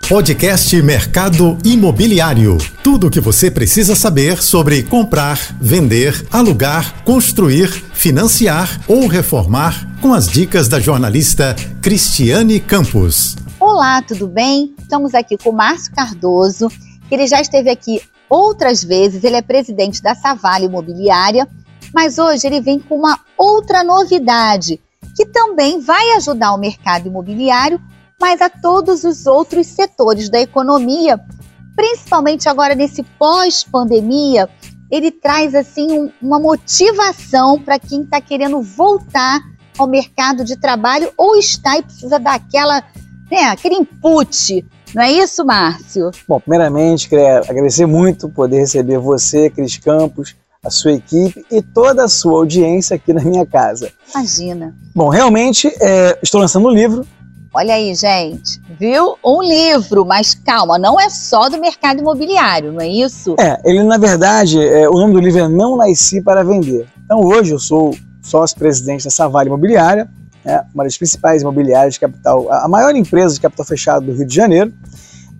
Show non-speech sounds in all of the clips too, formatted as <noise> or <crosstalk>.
Podcast Mercado Imobiliário. Tudo o que você precisa saber sobre comprar, vender, alugar, construir, financiar ou reformar com as dicas da jornalista Cristiane Campos. Olá, tudo bem? Estamos aqui com o Márcio Cardoso, ele já esteve aqui outras vezes, ele é presidente da Savalha Imobiliária, mas hoje ele vem com uma outra novidade que também vai ajudar o mercado imobiliário mas a todos os outros setores da economia, principalmente agora nesse pós-pandemia, ele traz assim um, uma motivação para quem está querendo voltar ao mercado de trabalho ou está e precisa daquela, né, aquele input. Não é isso, Márcio? Bom, primeiramente, queria agradecer muito poder receber você, Cris Campos, a sua equipe e toda a sua audiência aqui na minha casa. Imagina. Bom, realmente é, estou lançando um livro Olha aí, gente, viu? Um livro, mas calma, não é só do mercado imobiliário, não é isso? É, ele na verdade, é, o nome do livro é Não Nasci para Vender. Então hoje eu sou sócio-presidente da Savale Imobiliária, né, uma das principais imobiliárias de capital, a maior empresa de capital fechado do Rio de Janeiro.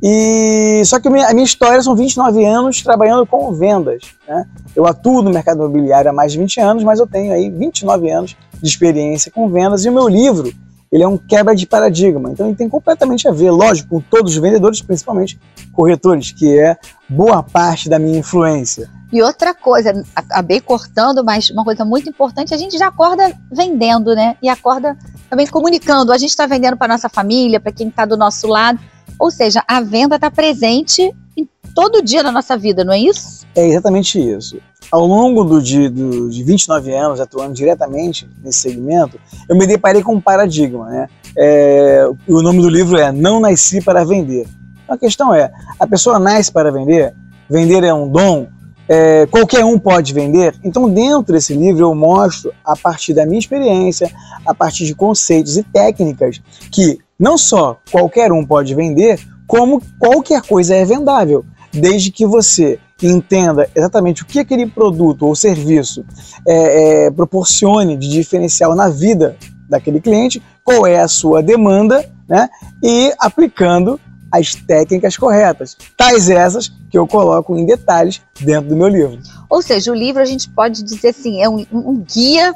E só que a minha, a minha história são 29 anos trabalhando com vendas. Né? Eu atuo no mercado imobiliário há mais de 20 anos, mas eu tenho aí 29 anos de experiência com vendas e o meu livro ele é um quebra de paradigma. Então ele tem completamente a ver, lógico, com todos os vendedores, principalmente corretores, que é boa parte da minha influência. E outra coisa, acabei cortando, mas uma coisa muito importante, a gente já acorda vendendo, né? E acorda também comunicando. A gente está vendendo para nossa família, para quem está do nosso lado. Ou seja, a venda está presente em todo dia na nossa vida, não é isso? É exatamente isso. Ao longo do, de, do, de 29 anos atuando diretamente nesse segmento, eu me deparei com um paradigma. Né? É, o nome do livro é Não Nasci para Vender. A questão é: a pessoa nasce para vender? Vender é um dom? É, qualquer um pode vender? Então, dentro desse livro, eu mostro, a partir da minha experiência, a partir de conceitos e técnicas, que não só qualquer um pode vender, como qualquer coisa é vendável, desde que você entenda exatamente o que aquele produto ou serviço é, é, proporcione de diferencial na vida daquele cliente, qual é a sua demanda, né? E aplicando as técnicas corretas, tais essas que eu coloco em detalhes dentro do meu livro. Ou seja, o livro a gente pode dizer assim, é um, um guia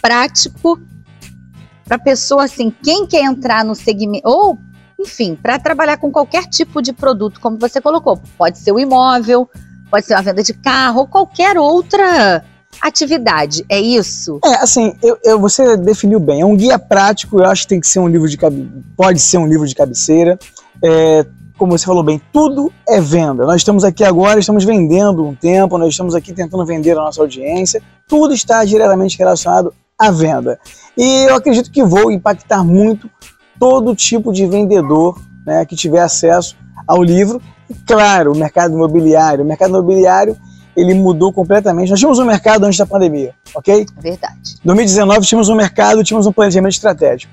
prático para pessoa assim, quem quer entrar no segmento ou enfim, para trabalhar com qualquer tipo de produto, como você colocou, pode ser o imóvel, pode ser uma venda de carro, ou qualquer outra atividade, é isso? É, assim, eu, eu, você definiu bem, é um guia prático, eu acho que tem que ser um livro de pode ser um livro de cabeceira, é, como você falou bem, tudo é venda. Nós estamos aqui agora, estamos vendendo um tempo, nós estamos aqui tentando vender a nossa audiência, tudo está diretamente relacionado à venda. E eu acredito que vou impactar muito todo tipo de vendedor né, que tiver acesso ao livro. E, claro, o mercado imobiliário. O mercado imobiliário ele mudou completamente. Nós tínhamos um mercado antes da pandemia, ok? Verdade. Em 2019 tínhamos um mercado, tínhamos um planejamento estratégico.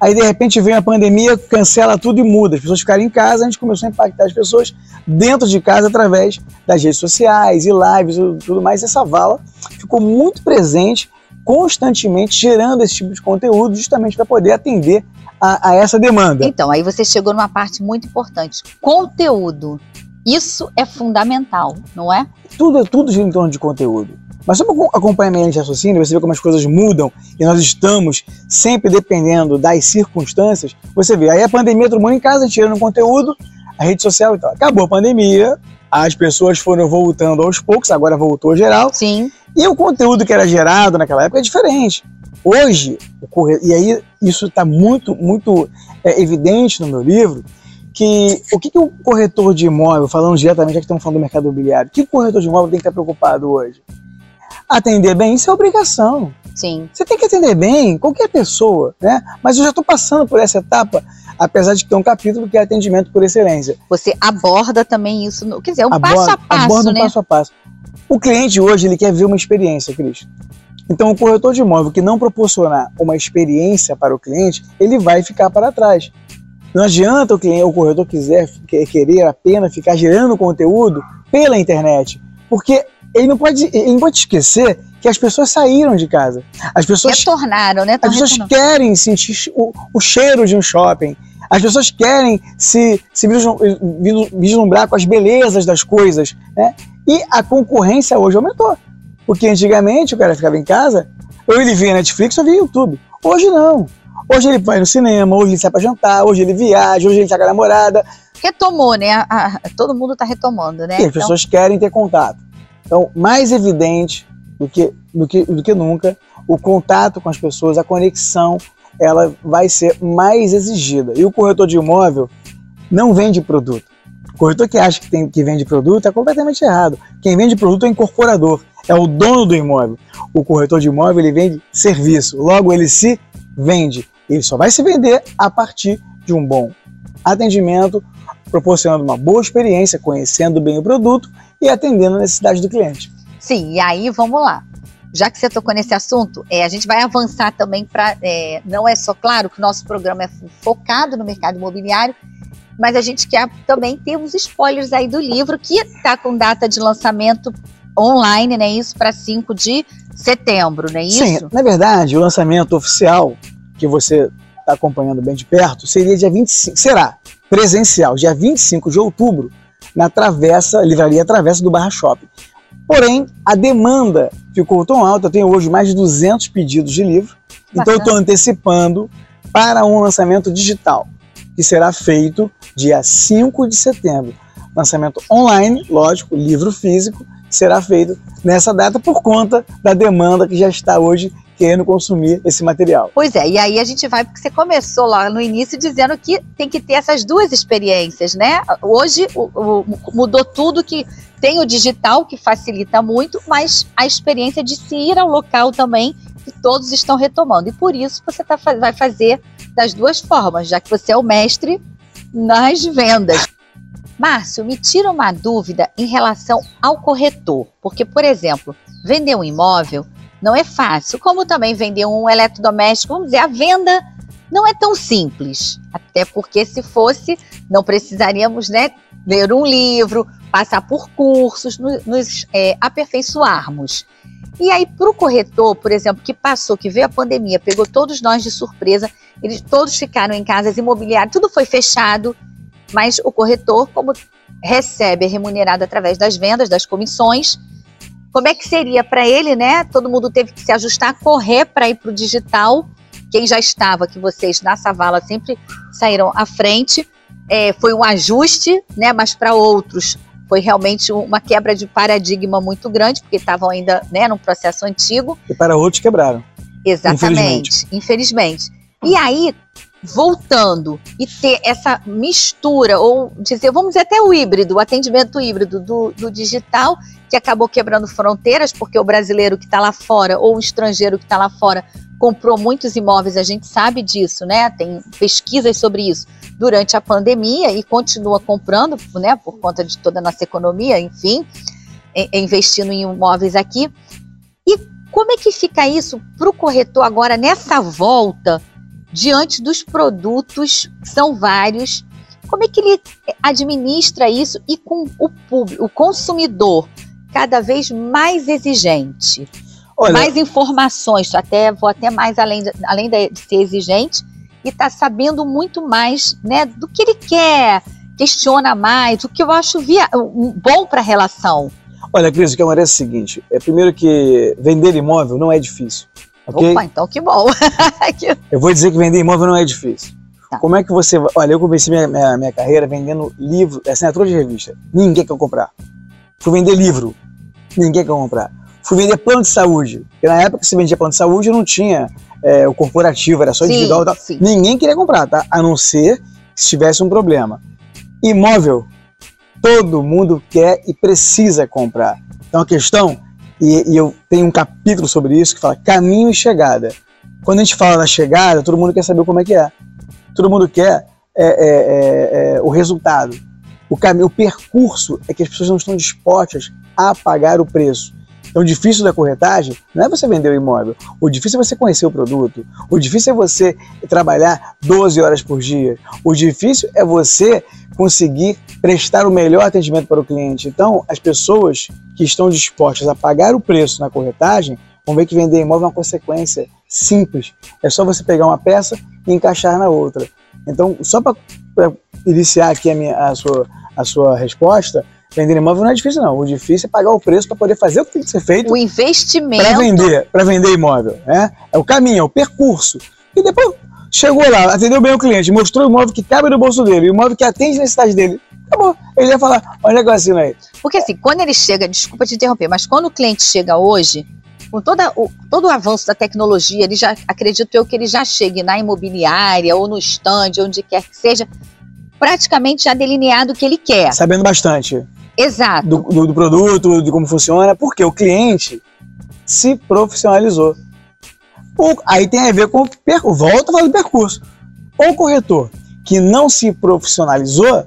Aí de repente vem a pandemia, cancela tudo e muda. As pessoas ficaram em casa, a gente começou a impactar as pessoas dentro de casa através das redes sociais e lives e tudo mais. Essa vala ficou muito presente, constantemente gerando esse tipo de conteúdo, justamente para poder atender a, a essa demanda. Então, aí você chegou numa parte muito importante: conteúdo. Isso é fundamental, não é? Tudo, tudo gira em torno de conteúdo. Mas sobre acompanhamento de raciocínio, você vê como as coisas mudam e nós estamos sempre dependendo das circunstâncias. Você vê, aí a pandemia, todo mundo em casa, tirando conteúdo, a rede social e tal. Acabou a pandemia, as pessoas foram voltando aos poucos, agora voltou geral. Sim. E o conteúdo que era gerado naquela época é diferente. Hoje, e aí isso está muito, muito é, evidente no meu livro, que o que, que o corretor de imóvel, falando diretamente, já que estamos falando do mercado imobiliário, o que o corretor de imóvel tem que estar preocupado hoje? Atender bem, isso é obrigação. Sim. Você tem que atender bem qualquer pessoa, né? Mas eu já estou passando por essa etapa, apesar de ter um capítulo que é atendimento por excelência. Você aborda também isso, no, quer dizer, é um aborda, passo a passo, aborda né? um passo a passo. O cliente hoje ele quer ver uma experiência, Cristo. Então, o corretor de imóvel que não proporcionar uma experiência para o cliente, ele vai ficar para trás. Não adianta o cliente, o corretor quiser querer apenas ficar gerando conteúdo pela internet, porque ele não pode, ele não pode esquecer que as pessoas saíram de casa. As pessoas retornaram, né? Tão as pessoas retornando. querem sentir o, o, cheiro de um shopping. As pessoas querem se, se vislumbrar com as belezas das coisas, né? E a concorrência hoje aumentou. Porque antigamente o cara ficava em casa, ou ele via Netflix ou via YouTube. Hoje não. Hoje ele vai no cinema, hoje ele sai pra jantar, hoje ele viaja, hoje ele sai com a namorada. Retomou, né? A, a, todo mundo está retomando, né? E as então... pessoas querem ter contato. Então, mais evidente do que, do, que, do que nunca, o contato com as pessoas, a conexão, ela vai ser mais exigida. E o corretor de imóvel não vende produto. O corretor que acha que, tem, que vende produto é completamente errado. Quem vende produto é o incorporador, é o dono do imóvel. O corretor de imóvel ele vende serviço, logo ele se vende. Ele só vai se vender a partir de um bom atendimento, proporcionando uma boa experiência, conhecendo bem o produto e atendendo a necessidade do cliente. Sim, e aí vamos lá. Já que você tocou nesse assunto, é, a gente vai avançar também para. É, não é só claro que o nosso programa é focado no mercado imobiliário, mas a gente quer também ter uns spoilers aí do livro, que está com data de lançamento online, né? Isso para 5 de setembro, não é isso? Sim, na verdade, o lançamento oficial, que você está acompanhando bem de perto, seria dia 25, será presencial, dia 25 de outubro, na travessa, livraria Travessa do Barra Shopping. Porém, a demanda ficou tão alta, eu tenho hoje mais de 200 pedidos de livro, Bacana. então eu estou antecipando para um lançamento digital, que será feito dia 5 de setembro. Lançamento online, lógico, livro físico, será feito nessa data por conta da demanda que já está hoje querendo consumir esse material. Pois é, e aí a gente vai, porque você começou lá no início dizendo que tem que ter essas duas experiências, né? Hoje o, o, mudou tudo que tem o digital que facilita muito, mas a experiência de se ir ao local também, que todos estão retomando. E por isso você tá, vai fazer das duas formas, já que você é o mestre nas vendas. Márcio, me tira uma dúvida em relação ao corretor, porque, por exemplo, vender um imóvel não é fácil, como também vender um eletrodoméstico, vamos dizer, a venda não é tão simples, até porque se fosse, não precisaríamos né, ler um livro, passar por cursos, nos é, aperfeiçoarmos. E aí, para o corretor, por exemplo, que passou, que veio a pandemia, pegou todos nós de surpresa, eles todos ficaram em casas imobiliárias, tudo foi fechado, mas o corretor, como recebe é remunerado através das vendas, das comissões, como é que seria para ele, né? Todo mundo teve que se ajustar, correr para ir para o digital. Quem já estava, que vocês na Savala sempre saíram à frente, é, foi um ajuste, né? Mas para outros foi realmente uma quebra de paradigma muito grande, porque estavam ainda né, num processo antigo. E para outros quebraram. Exatamente, infelizmente. infelizmente. E aí, voltando e ter essa mistura, ou dizer, vamos dizer até o híbrido, o atendimento híbrido do, do digital, que acabou quebrando fronteiras, porque o brasileiro que está lá fora, ou o estrangeiro que está lá fora, comprou muitos imóveis, a gente sabe disso, né? Tem pesquisas sobre isso durante a pandemia e continua comprando, né? Por conta de toda a nossa economia, enfim, investindo em imóveis aqui. E como é que fica isso para o corretor agora nessa volta? Diante dos produtos, que são vários, como é que ele administra isso e com o público, o consumidor cada vez mais exigente? Olha, mais informações, até vou até mais além de, além de ser exigente e está sabendo muito mais, né, do que ele quer, questiona mais, o que eu acho via, bom para a relação. Olha, Cris, o que acontece é o seguinte: é primeiro que vender imóvel não é difícil. Okay? Opa, então que bom. <laughs> eu vou dizer que vender imóvel não é difícil. Tá. Como é que você. Olha, eu comecei minha, minha, minha carreira vendendo livro, assinatura de revista. Ninguém quer comprar. Fui vender livro. Ninguém quer comprar. Fui vender plano de saúde. Porque na época que se vendia plano de saúde não tinha é, o corporativo, era só sim, individual e tal. Sim. Ninguém queria comprar, tá? A não ser se tivesse um problema. Imóvel, todo mundo quer e precisa comprar. Então a questão e, e, eu tenho um capítulo sobre isso que fala caminho e chegada. Quando a gente fala da chegada, todo mundo quer saber como é que é. Todo mundo quer é, é, é, é o resultado. O caminho, o percurso é que as pessoas não estão dispostas a pagar o preço. Então, o difícil da corretagem não é você vender o imóvel. O difícil é você conhecer o produto. O difícil é você trabalhar 12 horas por dia. O difícil é você conseguir prestar o melhor atendimento para o cliente. Então, as pessoas que estão dispostas a pagar o preço na corretagem vão ver que vender imóvel é uma consequência simples. É só você pegar uma peça e encaixar na outra. Então, só para iniciar aqui a, minha, a, sua, a sua resposta, vender imóvel não é difícil, não. O difícil é pagar o preço para poder fazer o que tem que ser feito. O investimento. Para vender, para vender imóvel. Né? É o caminho, é o percurso. E depois chegou lá, atendeu bem o cliente, mostrou o imóvel que cabe no bolso dele, o imóvel que atende a necessidade dele. Acabou. Ele ia falar, olha eu assino aí. Porque assim, quando ele chega, desculpa te interromper, mas quando o cliente chega hoje, com toda o, todo o avanço da tecnologia, ele já acredito eu que ele já chegue na imobiliária ou no stand, onde quer que seja, praticamente já delineado o que ele quer. Sabendo bastante. Exato. Do, do, do produto, de como funciona, porque o cliente se profissionalizou. O, aí tem a ver com o percurso. Volta a falar do percurso. O corretor que não se profissionalizou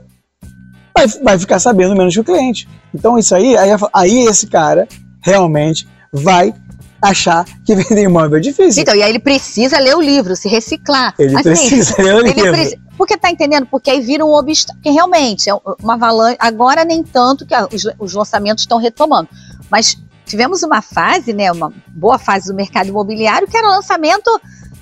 vai, vai ficar sabendo menos que o cliente. Então, isso aí, aí, aí esse cara realmente vai achar que <laughs> vender imóvel é difícil. Então, e aí ele precisa ler o livro, se reciclar. Ele assim, precisa ler o livro. Preci... Porque tá entendendo? Porque aí vira um obstáculo. Porque realmente é uma avalanche. Agora nem tanto que os, os lançamentos estão retomando. Mas tivemos uma fase, né? Uma boa fase do mercado imobiliário que era lançamento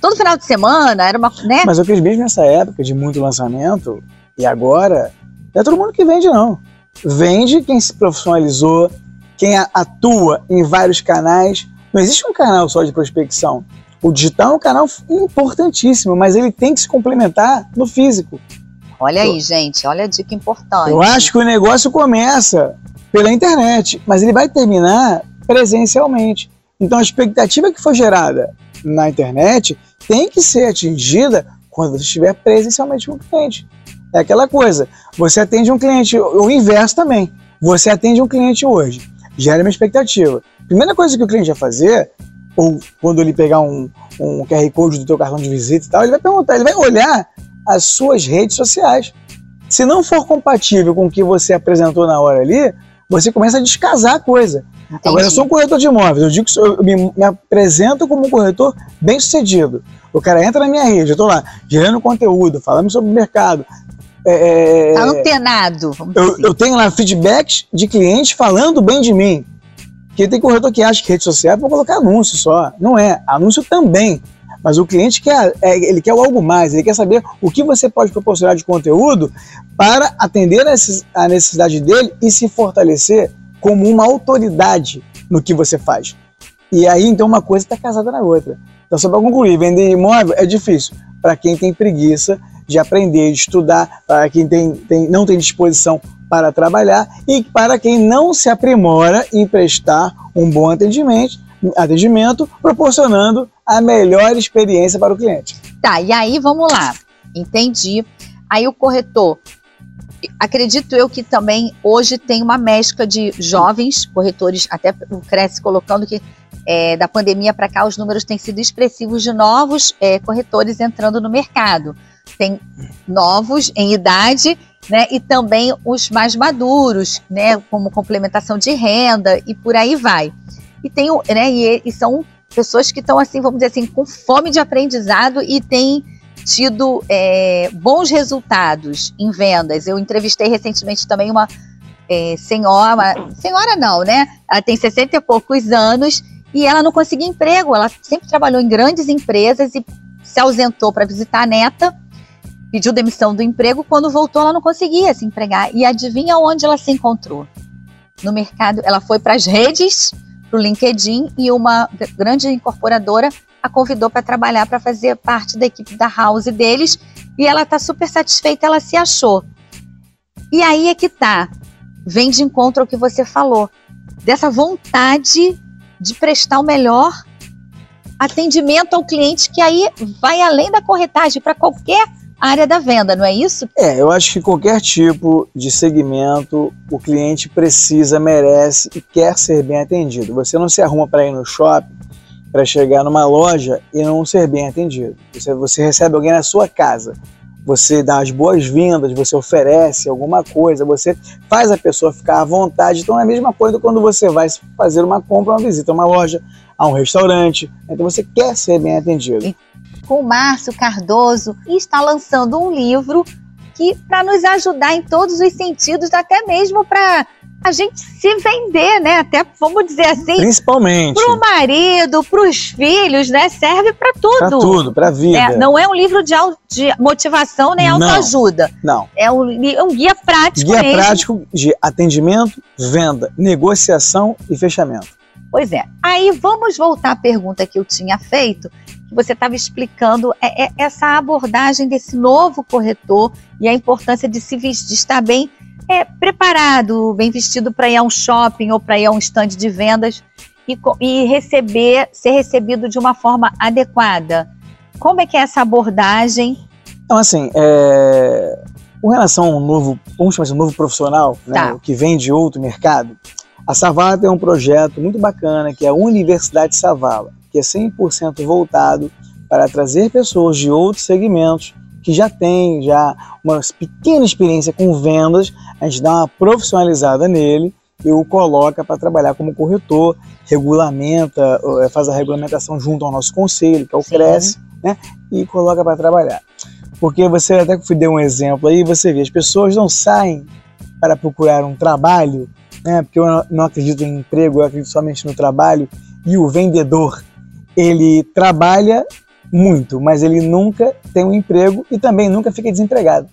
todo final de semana, era uma. Né? Mas eu fiz mesmo nessa época de muito lançamento, e agora não é todo mundo que vende, não. Vende quem se profissionalizou, quem atua em vários canais. Não existe um canal só de prospecção. O digital é um canal importantíssimo, mas ele tem que se complementar no físico. Olha aí, gente, olha a dica importante. Eu acho que o negócio começa pela internet, mas ele vai terminar presencialmente. Então a expectativa que foi gerada na internet tem que ser atingida quando você estiver presencialmente com o cliente. É aquela coisa, você atende um cliente, o inverso também. Você atende um cliente hoje, gera uma expectativa. Primeira coisa que o cliente vai fazer, ou quando ele pegar um, um QR Code do teu cartão de visita e tal, ele vai perguntar, ele vai olhar as suas redes sociais. Se não for compatível com o que você apresentou na hora ali, você começa a descasar a coisa. Entendi. Agora, eu sou um corretor de imóveis, eu digo que eu me, me, apresento como um corretor bem sucedido. O cara entra na minha rede, eu estou lá, gerando conteúdo, falando sobre o mercado. É, é tá antenado. Eu, eu, tenho lá feedbacks de clientes falando bem de mim. Porque tem corretor que acha que rede social é para colocar anúncio só. Não é. Anúncio também. Mas o cliente quer, é, ele quer algo mais, ele quer saber o que você pode proporcionar de conteúdo para atender a necessidade dele e se fortalecer como uma autoridade no que você faz. E aí, então, uma coisa está casada na outra. Então, só para concluir, vender imóvel é difícil para quem tem preguiça de aprender, de estudar, para quem tem, tem, não tem disposição para trabalhar e para quem não se aprimora em prestar um bom atendimento, atendimento proporcionando a melhor experiência para o cliente. Tá, e aí vamos lá. Entendi. Aí o corretor acredito eu que também hoje tem uma mescla de jovens corretores, até o Cresce colocando que é, da pandemia para cá os números têm sido expressivos de novos é, corretores entrando no mercado. Tem novos em idade, né, e também os mais maduros, né, como complementação de renda e por aí vai. E tem, né, e, e são pessoas que estão assim, vamos dizer assim, com fome de aprendizado e têm tido é, bons resultados em vendas. Eu entrevistei recentemente também uma é, senhora, senhora não, né? Ela tem 60 e poucos anos e ela não conseguia emprego. Ela sempre trabalhou em grandes empresas e se ausentou para visitar a neta, pediu demissão do emprego. Quando voltou, ela não conseguia se empregar. E adivinha onde ela se encontrou? No mercado. Ela foi para as redes, para o LinkedIn e uma grande incorporadora a convidou para trabalhar, para fazer parte da equipe da House deles, e ela está super satisfeita, ela se achou. E aí é que tá, vem de encontro ao que você falou, dessa vontade de prestar o melhor atendimento ao cliente, que aí vai além da corretagem para qualquer área da venda, não é isso? É, eu acho que qualquer tipo de segmento o cliente precisa, merece e quer ser bem atendido. Você não se arruma para ir no shopping para chegar numa loja e não ser bem atendido. Você, você recebe alguém na sua casa. Você dá as boas-vindas, você oferece alguma coisa, você faz a pessoa ficar à vontade. Então é a mesma coisa quando você vai fazer uma compra, uma visita a uma loja, a um restaurante. Então você quer ser bem atendido. Com o Márcio Cardoso está lançando um livro que para nos ajudar em todos os sentidos, até mesmo para a gente se vender, né? Até vamos dizer assim. Principalmente. Para o marido, para os filhos, né? Serve para tudo. Para tudo, para a vida. É, não é um livro de, de motivação nem autoajuda. Não. É um, um guia prático Guia mesmo. prático de atendimento, venda, negociação e fechamento. Pois é. Aí vamos voltar à pergunta que eu tinha feito, que você estava explicando é, é, essa abordagem desse novo corretor e a importância de se vestir, de estar bem é, preparado, bem vestido para ir a um shopping ou para ir a um stand de vendas e, e, receber, ser recebido de uma forma adequada. Como é que é essa abordagem? Então, assim, é... com relação a um novo, vamos chamar assim, um novo profissional, né, Tá. que vem de outro mercado, a Savala tem um projeto muito bacana que é a Universidade Savala, que é 100% voltado para trazer pessoas de outros segmentos que já têm já uma pequena experiência com vendas, a gente dá uma profissionalizada nele e o coloca para trabalhar como corretor, regulamenta, eh, faz a regulamentação junto ao nosso conselho, que é o Sim. CRES, né? E coloca para trabalhar. Porque você até que deu um exemplo aí, você vê, as pessoas não saem para procurar um trabalho, né? Porque eu não- acredito em emprego, eu acredito somente no trabalho. E o vendedor, ele trabalha muito, mas ele nunca tem um emprego e também nunca fica desempregado.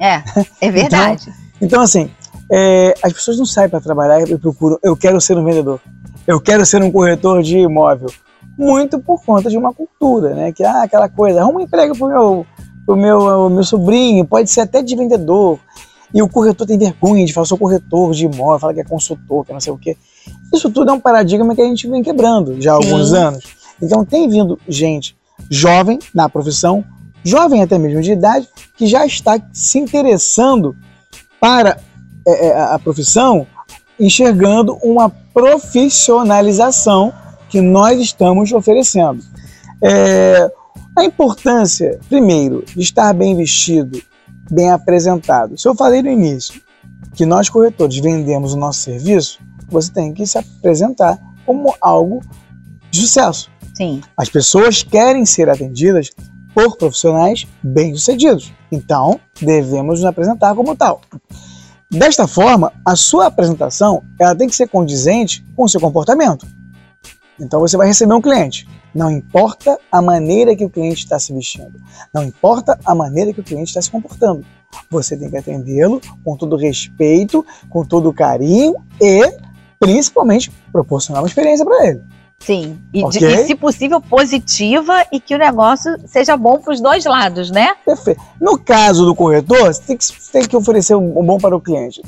É, é <laughs> verdade. Então, assim, é, as pessoas não saem para trabalhar e procuram, eu quero ser um vendedor, eu quero ser um corretor de imóvel. Muito por conta de uma cultura, né? Que ah, aquela coisa, arruma um emprego pro meu, pro meu, meu sobrinho, pode ser até de vendedor. E o corretor tem vergonha de falar, sou corretor de imóvel, fala que é consultor, que não sei o quê. Isso tudo é um paradigma que a gente vem quebrando já há Sim. alguns anos. Então tem vindo gente jovem na profissão, jovem até mesmo de idade, que já está se interessando para é, é, a profissão, enxergando uma profissionalização que nós estamos oferecendo. É, a importância, primeiro, de estar bem vestido, bem apresentado. Se eu falei no início que nós corretores vendemos o nosso serviço, você tem que se apresentar como algo de sucesso. Sim. As pessoas querem ser atendidas por profissionais bem-sucedidos. Então, devemos nos apresentar como tal. Desta forma, a sua apresentação ela tem que ser condizente com o seu comportamento. Então, você vai receber um cliente. Não importa a maneira que o cliente está se vestindo. Não importa a maneira que o cliente está se comportando. Você tem que atendê-lo com todo respeito, com todo carinho e, principalmente, proporcionar uma experiência para ele. Sim. E, de- Ok. e, se possível, positiva e que o negócio seja bom para os dois lados, né? Perfeito. No caso do corretor, você tem que, você tem que oferecer um, um bom para o cliente.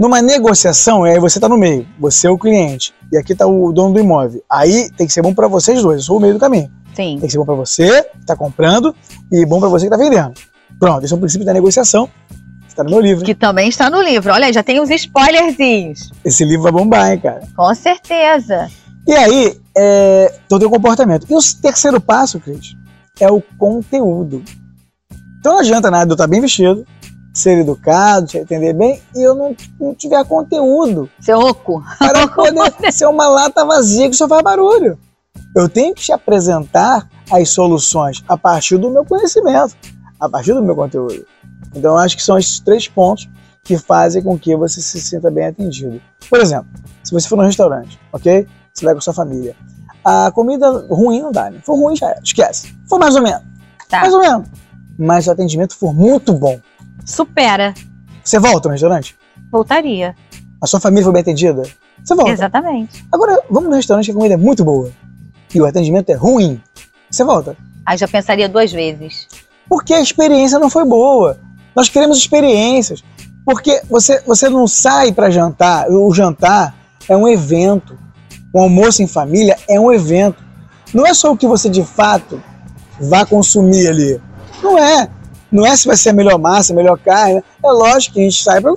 Numa negociação, aí você está no meio, você é o cliente, e aqui está o dono do imóvel. Aí tem que ser bom para vocês dois, eu sou o meio do caminho. Sim. Tem que ser bom para você, que está comprando, e bom para você que está vendendo. Pronto, esse é o princípio da negociação. Está no meu livro. Que também está no livro. Olha, já tem uns spoilerzinhos. Esse livro vai bombar, hein, cara. Com certeza. E aí, é, todo o comportamento. E o terceiro passo, Cris, é o conteúdo. Então não adianta nada eu estar bem vestido, ser educado, te atender bem, e eu não, não tiver conteúdo Seu oco. para <laughs> poder ser uma lata vazia que só faz barulho. Eu tenho que te apresentar as soluções a partir do meu conhecimento, a partir do meu conteúdo. Então eu acho que são esses três pontos que fazem com que você se sinta bem atendido. Por exemplo, se você for num restaurante, ok? Você vai com sua família. A comida ruim não dá, né? For ruim já é, esquece. For mais ou menos, Tá. mais ou menos. Mas se o atendimento for muito bom, Supera. você volta no restaurante? Voltaria. A sua família foi bem atendida? Você volta. Exatamente. Agora, vamos no restaurante que a comida é muito boa e o atendimento é ruim. Você volta. Aí já pensaria duas vezes. Porque a experiência não foi boa. Nós queremos experiências. Porque você, você não sai para jantar. O jantar é um evento. O almoço em família é um evento. Não é só o que você de fato vai consumir ali. Não é. Não é se vai ser a melhor massa, a melhor carne. É lógico que a gente sai para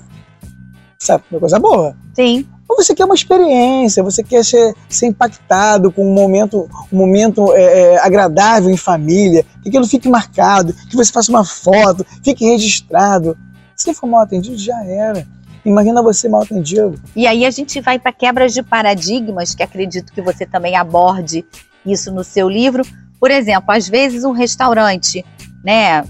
pra coisa boa. Sim. Ou você quer uma experiência, você quer ser, ser impactado com um momento, um momento é, é, agradável em família, que aquilo fique marcado, que você faça uma foto, fique registrado. Se for mal atendido, já era. Imagina você mal atendido. E aí a gente vai para quebras de paradigmas, que acredito que você também aborde isso no seu livro. Por exemplo, às vezes um restaurante, né,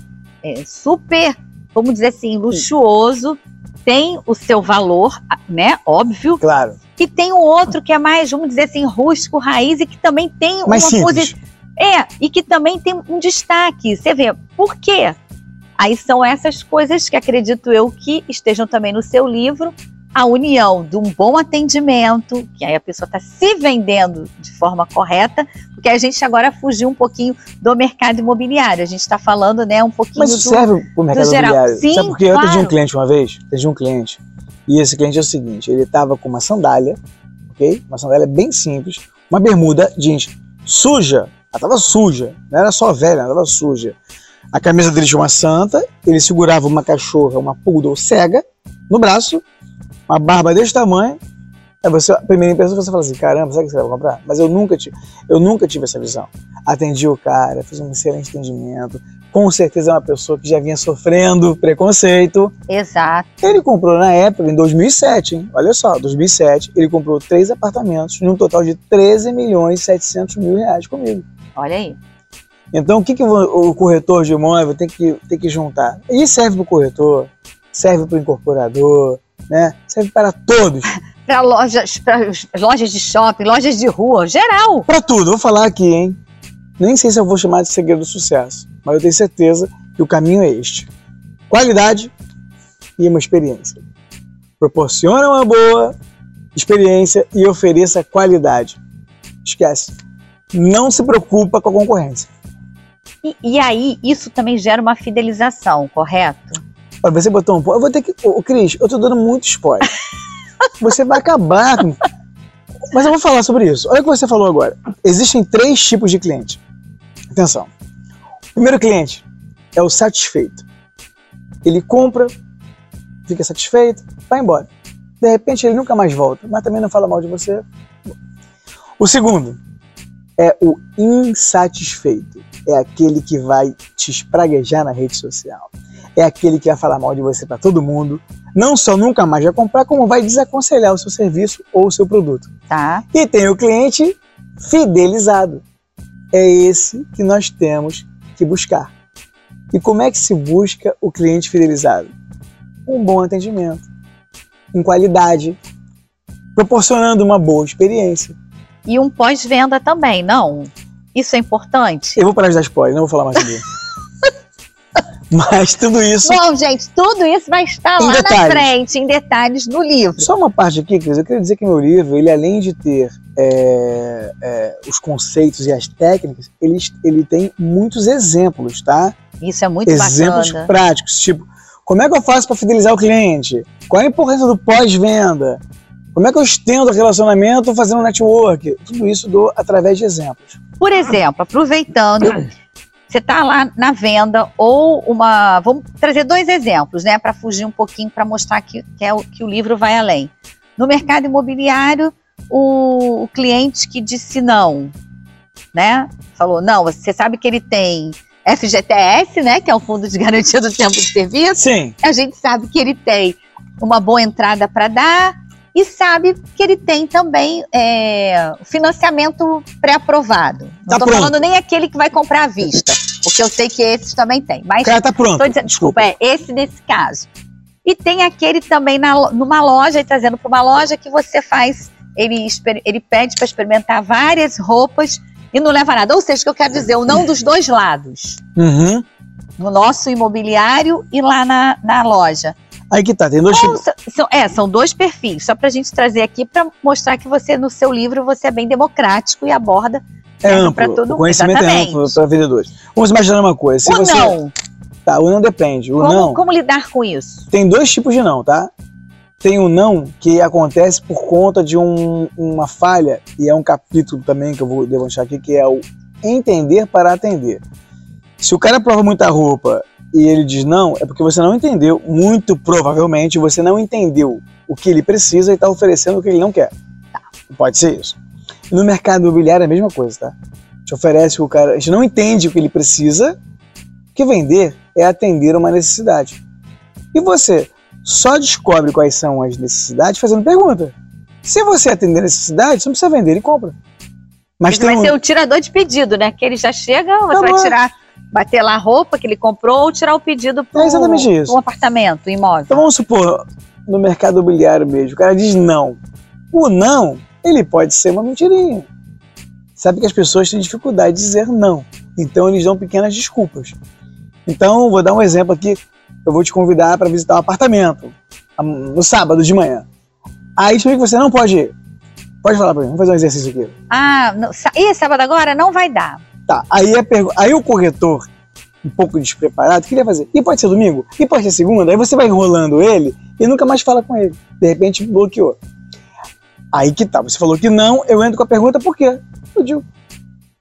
é super, vamos dizer assim, luxuoso, tem o seu valor, né, óbvio. Claro. E tem o outro que é mais, vamos dizer assim, rústico, raiz e que também tem Mais uma posição. É, e que também tem um destaque. Você vê, por quê? Aí são essas coisas que acredito eu que estejam também no seu livro, a união de um bom atendimento, que aí a pessoa está se vendendo de forma correta, porque a gente agora fugiu um pouquinho do mercado imobiliário. A gente está falando, né, um pouquinho Mas isso do. serve para o mercado imobiliário. Sim, Sabe porque eu atendi claro. um cliente uma vez, atendi um cliente, e esse cliente é o seguinte, ele tava com uma sandália, ok? Uma sandália bem simples, uma bermuda jeans suja, ela tava suja, não era só velha, ela tava suja. A camisa dele tinha uma santa, ele segurava uma cachorra, uma poodle cega, no braço, uma barba desse tamanho, Aí você, a primeira impressão você fala assim, caramba, será que você vai comprar? Mas eu nunca tive, eu nunca tive essa visão. Atendi o cara, fiz um excelente atendimento. Com certeza é uma pessoa que já vinha sofrendo preconceito. Exato. Ele comprou na época, em 2007, hein? Olha só, 2007, ele comprou três apartamentos, num total de 13 milhões e 700 mil reais comigo. Olha aí. Então, o que, que o corretor de imóvel tem que, tem que juntar? E serve para o corretor, serve para o incorporador, né? serve para todos. <laughs> Para lojas, para lojas de shopping, lojas de rua, geral. Para tudo, vou falar aqui, hein? Nem sei se eu vou chamar de segredo do sucesso, mas eu tenho certeza que o caminho é este: qualidade e uma experiência. Proporciona uma boa experiência e ofereça qualidade. Esquece. Não se preocupa com a concorrência. E, e aí, isso também gera uma fidelização, correto? Olha, você botou um ponto. Eu vou ter que. Ô, Cris, eu tô dando muito spoiler. <laughs> Você vai acabar com. Mas eu vou falar sobre isso. Olha o que você falou agora. Existem três tipos de cliente. Atenção. O primeiro cliente é o satisfeito. Ele compra, fica satisfeito, vai embora. De repente ele nunca mais volta, mas também não fala mal de você. O segundo é o insatisfeito. É aquele que vai te espraguejar na rede social. É aquele que vai falar mal de você para todo mundo. Não só nunca mais vai comprar, como vai desaconselhar o seu serviço ou o seu produto. Tá? E tem o cliente fidelizado. É esse que nós temos que buscar. E como é que se busca o cliente fidelizado? Um bom atendimento, com qualidade, proporcionando uma boa experiência. E um pós-venda também, não? Isso é importante? Eu vou parar de dar spoiler, não vou falar mais sobre isso. <laughs> <laughs> Mas tudo isso. Bom, gente, tudo isso vai estar lá na detalhes. frente, em detalhes no livro. Só uma parte aqui, Cris, eu queria dizer que meu livro, ele além de ter é, é, os conceitos e as técnicas, ele, ele tem muitos exemplos, tá? Isso é muito exemplos bacana. práticos, tipo, como é que eu faço para fidelizar o cliente? Qual é a importância do pós-venda? Como é que eu estendo o relacionamento fazendo network? Tudo isso dou através de exemplos. Por exemplo, aproveitando, você está lá na venda ou uma. Vamos trazer dois exemplos, né, para fugir um pouquinho, para mostrar que, que, é o, que o livro vai além. No mercado imobiliário, o, o cliente que disse não, né? Falou, não, você sabe que ele tem FGTS, né, que é o Fundo de Garantia do Tempo de Serviço. Sim, A gente sabe que ele tem uma boa entrada para dar e sabe que ele tem também é, financiamento pré-aprovado. Não Tá estou pronto. falando nem aquele que vai comprar à vista, porque eu sei que esses também tem. o Mas cara tá pronto. Tô dizendo, desculpa, é esse nesse caso. E tem aquele também na, numa loja, trazendo para uma loja que você faz, ele, ele pede para experimentar várias roupas e não leva nada. Ou seja, o que eu quero dizer, o não dos dois lados. Uhum. No nosso imobiliário e lá na, na loja. Aí que tá, tem dois tipos. são, é, são dois perfis, só para a gente trazer aqui para mostrar que você, no seu livro, você é bem democrático e aborda É pra amplo. todo o conhecimento é Exatamente. amplo para vendedores. Vamos imaginar uma coisa. Se o você... não. Tá, o não depende. O Como, não. como lidar com isso? Tem dois tipos de não, tá? Tem o não que acontece por conta de um- uma falha, e é um capítulo também que eu vou demonstrar aqui, que é o entender para atender. Se o cara prova muita roupa e ele diz não, é porque você não entendeu. Muito provavelmente você não entendeu o que ele precisa e está oferecendo o que ele não quer. Pode ser isso. No mercado imobiliário é a mesma coisa, tá? A gente oferece o cara, a gente não entende o que ele precisa, que vender é atender uma necessidade. E você só descobre quais são as necessidades fazendo pergunta. Se você atender a necessidade, você não precisa vender, ele compra. Mas ele vai um... ser um tirador de pedido, né? Que ele já chega, você tá vai tirar, bater lá a roupa que ele comprou ou tirar o pedido para é um apartamento, um imóvel. Então vamos supor, no mercado imobiliário mesmo, o cara diz não. O não, ele pode ser uma mentirinha. Sabe que as pessoas têm dificuldade de dizer não. Então eles dão pequenas desculpas. Então, vou dar um exemplo aqui. Eu vou te convidar para visitar um apartamento no sábado de manhã. Aí que você não pode ir. Pode falar para mim, vamos fazer um exercício aqui. Ah, não, e sábado agora não vai dar. Tá, aí, a pergu... aí o corretor, um pouco despreparado, queria fazer. E pode ser domingo? E pode ser segunda? Aí você vai enrolando ele e nunca mais fala com ele. De repente bloqueou. Aí que tá, você falou que não, eu entro com a pergunta por quê? Eu digo,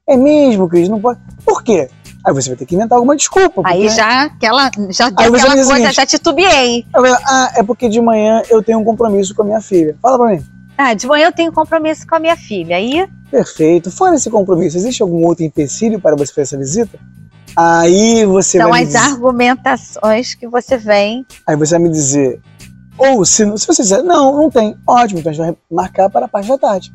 é mesmo, Cris, não pode. Por quê? Aí você vai ter que inventar alguma desculpa. Porque... Aí já aquela, já deu aquela coisa, seguinte, já titubeei. Ah, é porque de manhã eu tenho um compromisso com a minha filha. Fala pra mim. Ah, de manhã eu tenho um compromisso com a minha filha. Aí. Perfeito. Fora esse compromisso, existe algum outro empecilho para você fazer essa visita? Aí você São vai. São as argumentações que você vem. Aí você vai me dizer. Ou se, se você disser, não, não tem, ótimo, então a gente vai marcar para a parte da tarde.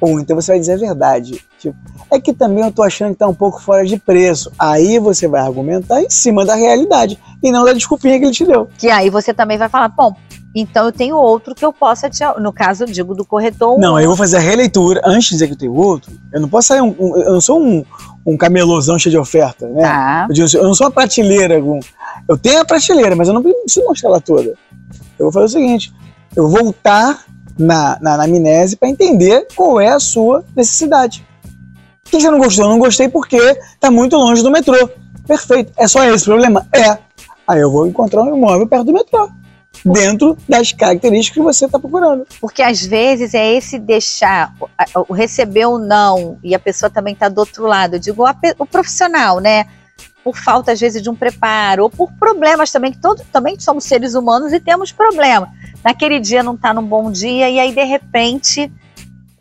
Ou então você vai dizer a verdade. Tipo, é que também eu tô achando que tá um pouco fora de preço. Aí você vai argumentar em cima da realidade e não da desculpinha que ele te deu. Que aí você também vai falar, bom, então eu tenho outro que eu possa te. No caso, eu digo do corretor. Não, eu vou fazer a releitura. Antes de dizer que eu tenho outro, eu não posso sair um. um eu não sou um, um camelozão cheio de oferta, né? Tá. Eu, digo, assim, eu não sou uma prateleira. Eu tenho a prateleira, mas eu não preciso mostrar ela toda. Eu vou fazer o seguinte: eu vou voltar na, na, na amnese para entender qual é a sua necessidade. O que você não gostou? Eu não gostei porque está muito longe do metrô. Perfeito. É só esse problema? É. Aí eu vou encontrar um imóvel perto do metrô. Dentro das características que você está procurando. Porque às vezes é esse deixar, o receber o não, e a pessoa também está do outro lado. Eu digo, o profissional, né? por falta, às vezes, de um preparo, ou por problemas também, que todos também somos seres humanos e temos problemas. Naquele dia não está num bom dia, e aí, de repente,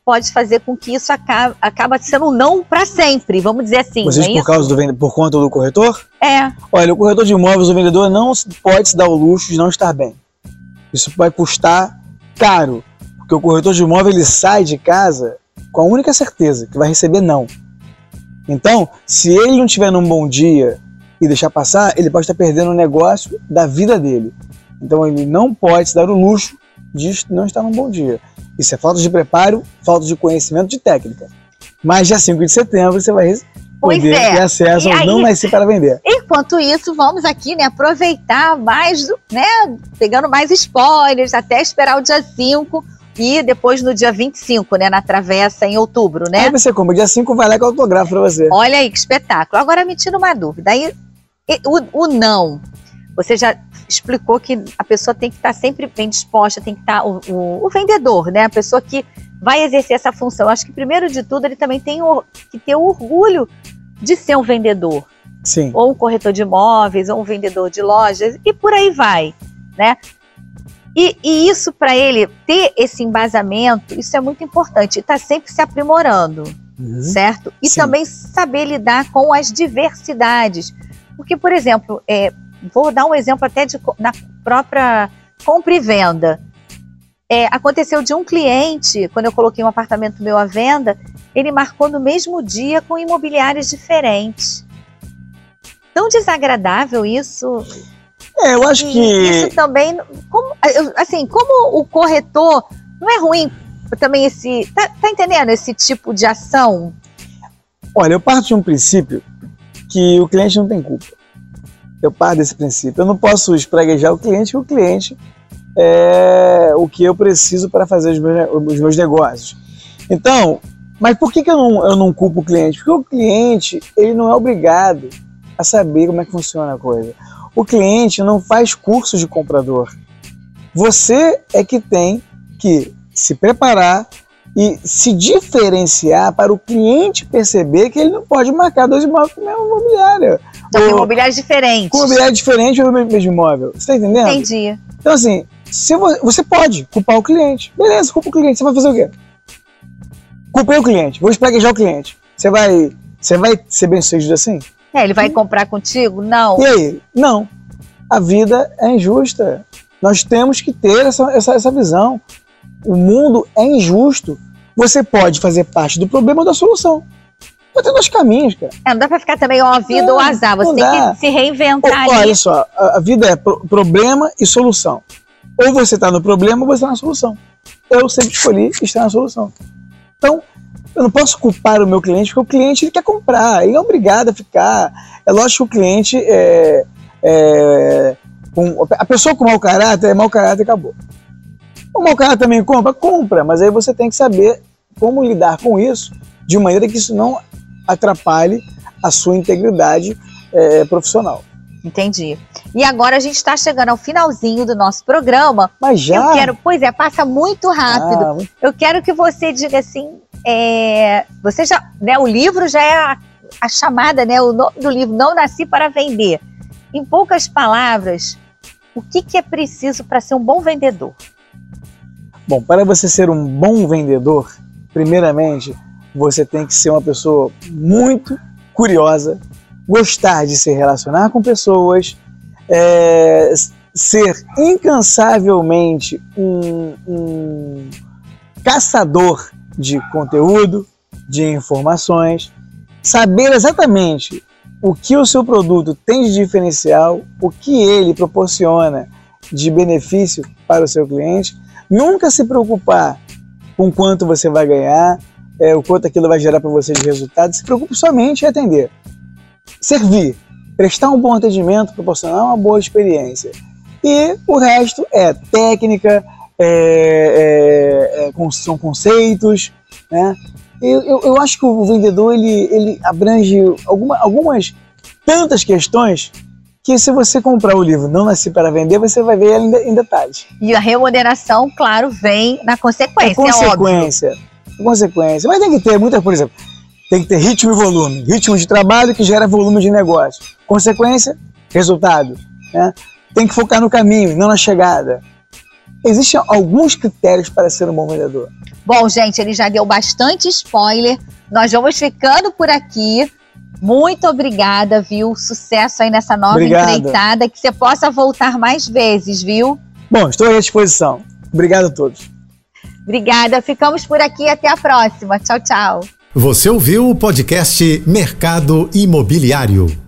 pode fazer com que isso acabe, acaba sendo um não para sempre, vamos dizer assim. Mas isso é por, causa do, por conta do corretor? É. Olha, o corretor de imóveis, o vendedor não pode se dar o luxo de não estar bem. Isso vai custar caro, porque o corretor de imóvel ele sai de casa com a única certeza que vai receber não. Então, se ele não tiver num bom dia e deixar passar, ele pode estar perdendo o negócio da vida dele. Então, ele não pode se dar o luxo de não estar num bom dia. Isso é falta de preparo, falta de conhecimento de técnica. Mas dia 5 de setembro você vai poder é. ter acesso ao Não Nasci para Vender. Enquanto isso, vamos aqui né, aproveitar mais, né, pegando mais spoilers, até esperar o dia 5 e depois no dia 25, né, na travessa em outubro, né? Aí você como dia 5 vai lá eu autografo pra você. Olha aí que espetáculo. Agora me tira uma dúvida. Aí o, o não, você já explicou que a pessoa tem que estar sempre bem disposta, tem que estar o, o, o vendedor, né? A pessoa que vai exercer essa função. Acho que primeiro de tudo ele também tem que ter o orgulho de ser um vendedor. Sim. Ou um corretor de imóveis, ou um vendedor de lojas, e por aí vai, né? E, e isso, para ele ter esse embasamento, isso é muito importante. Está sempre se aprimorando, uhum. certo? E Sim. também saber lidar com as diversidades. Porque, por exemplo, é, vou dar um exemplo até de, na própria compra e venda. É, aconteceu de um cliente, quando eu coloquei um apartamento meu à venda, ele marcou no mesmo dia com imobiliários diferentes. Tão desagradável isso. É, eu acho que. Isso também. Como, assim, como o corretor. Não é ruim também esse. Tá, tá entendendo esse tipo de ação? Olha, eu parto de um princípio que o cliente não tem culpa. Eu parto desse princípio. Eu não posso espreguejar o cliente, que o cliente é o que eu preciso para fazer os meus, os meus negócios. Então, mas por que, que eu, não, eu não culpo o cliente? Porque o cliente ele não é obrigado a saber como é que funciona a coisa. O cliente não faz curso de comprador. Você é que tem que se preparar e se diferenciar para o cliente perceber que ele não pode marcar dois imóveis com a mesma imobiliária. Então, imobiliários diferentes. Com imobiliário diferente ou o mesmo imóvel. Você está entendendo? Entendi. Então, assim, Se você, pode culpar o cliente. Beleza, culpa o cliente. Você vai fazer o quê? Culpei o cliente. Vou espraguejar o cliente. Você vai, você vai ser bem sucedido assim? É, ele vai comprar contigo? Não. E aí? Não. A vida é injusta. Nós temos que ter essa, essa, essa visão. O mundo é injusto. Você pode fazer parte do problema ou da solução. Só tem dois caminhos, cara. É, não dá pra ficar também ó, a vida ou azar. Você tem dá. que se reinventar. Olha ali. só, a, a, vida é pro, problema e solução. Ou você está no problema ou você está na solução. Eu sempre escolhi estar na solução. Então, eu não posso culpar o meu cliente, porque o cliente ele quer comprar, ele é obrigado a ficar. É lógico que o cliente é, é com, a pessoa com mau caráter é mau caráter e acabou. O mau caráter também compra? Compra, mas aí você tem que saber como lidar com isso de maneira que isso não atrapalhe a sua integridade é, profissional. Entendi. E agora a gente está chegando ao finalzinho do nosso programa. Mas já? Eu quero, pois é, passa muito rápido. Ah, muito... Eu quero que você diga assim, é, você já, né, o livro já é a, a chamada, né, o nome do livro, Não Nasci para Vender. Em poucas palavras, o que, que é preciso para ser um bom vendedor? Bom, para você ser um bom vendedor, primeiramente, você tem que ser uma pessoa muito curiosa, gostar de se relacionar com pessoas, é, ser incansavelmente um, um caçador de conteúdo, de informações, saber exatamente o que o seu produto tem de diferencial, o que ele proporciona de benefício para o seu cliente, nunca se preocupar com quanto você vai ganhar, é, o quanto aquilo vai gerar para você de resultado, se preocupe somente em atender servir, prestar um bom atendimento, proporcionar uma boa experiência. E o resto é técnica, é, é, é, são conceitos, né? Eu, eu, eu, acho que o vendedor ele, ele abrange alguma, algumas tantas questões que se você comprar o livro Não Nasci para Vender, você vai ver em, em detalhes. E a remuneração, claro, vem na consequência, a consequência, é consequência. Mas tem que ter muita, por exemplo, tem que ter ritmo e volume. Ritmo de trabalho que gera volume de negócio. Consequência, resultado. Né? Tem que focar no caminho, não na chegada. Existem alguns critérios para ser um bom vendedor. Bom, gente, ele já deu bastante spoiler. Nós vamos ficando por aqui. Muito obrigada, viu? Sucesso aí nessa nova Obrigado. empreitada. Que você possa voltar mais vezes, viu? Bom, estou à disposição. Obrigado a todos. Obrigada. Ficamos por aqui. Até a próxima. Tchau, tchau. Você ouviu o podcast Mercado Imobiliário.